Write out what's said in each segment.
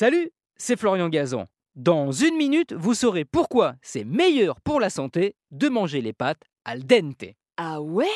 Salut, c'est Florian Gazan. Dans une minute, vous saurez pourquoi c'est meilleur pour la santé de manger les pâtes al dente. Ah ouais?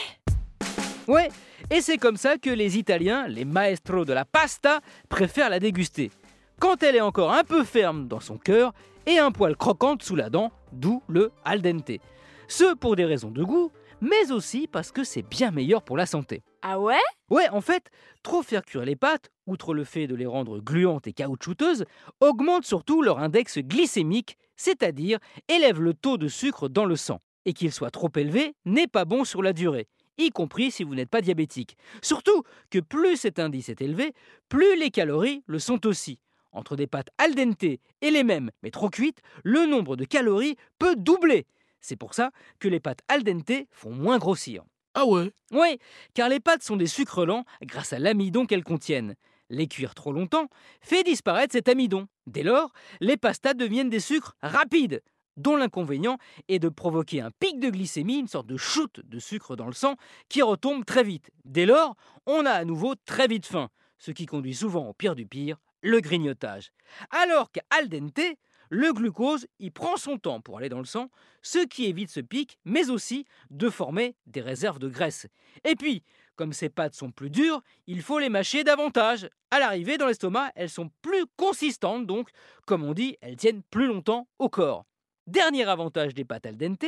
Ouais, et c'est comme ça que les Italiens, les maestros de la pasta, préfèrent la déguster. Quand elle est encore un peu ferme dans son cœur et un poil croquante sous la dent, d'où le al dente. Ce pour des raisons de goût, mais aussi parce que c'est bien meilleur pour la santé. Ah ouais? Ouais, en fait, trop faire cuire les pâtes, outre le fait de les rendre gluantes et caoutchouteuses, augmente surtout leur index glycémique, c'est-à-dire élève le taux de sucre dans le sang. Et qu'il soit trop élevé n'est pas bon sur la durée, y compris si vous n'êtes pas diabétique. Surtout que plus cet indice est élevé, plus les calories le sont aussi. Entre des pâtes al dente et les mêmes, mais trop cuites, le nombre de calories peut doubler. C'est pour ça que les pâtes al dente font moins grossir. Ah ouais? Oui, car les pâtes sont des sucres lents grâce à l'amidon qu'elles contiennent. Les cuire trop longtemps fait disparaître cet amidon. Dès lors, les pastas deviennent des sucres rapides, dont l'inconvénient est de provoquer un pic de glycémie, une sorte de shoot de sucre dans le sang, qui retombe très vite. Dès lors, on a à nouveau très vite faim, ce qui conduit souvent au pire du pire, le grignotage. Alors qu'al dente, le glucose, il prend son temps pour aller dans le sang, ce qui évite ce pic, mais aussi de former des réserves de graisse. Et puis, comme ces pâtes sont plus dures, il faut les mâcher davantage. À l'arrivée dans l'estomac, elles sont plus consistantes, donc, comme on dit, elles tiennent plus longtemps au corps. Dernier avantage des pâtes al dente,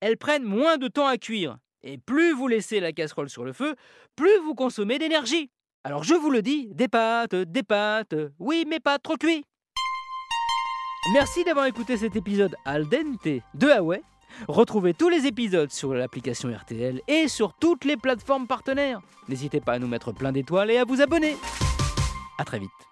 elles prennent moins de temps à cuire. Et plus vous laissez la casserole sur le feu, plus vous consommez d'énergie. Alors je vous le dis, des pâtes, des pâtes, oui mais pas trop cuit. Merci d'avoir écouté cet épisode al dente de Huawei. Retrouvez tous les épisodes sur l'application RTL et sur toutes les plateformes partenaires. N'hésitez pas à nous mettre plein d'étoiles et à vous abonner. A très vite.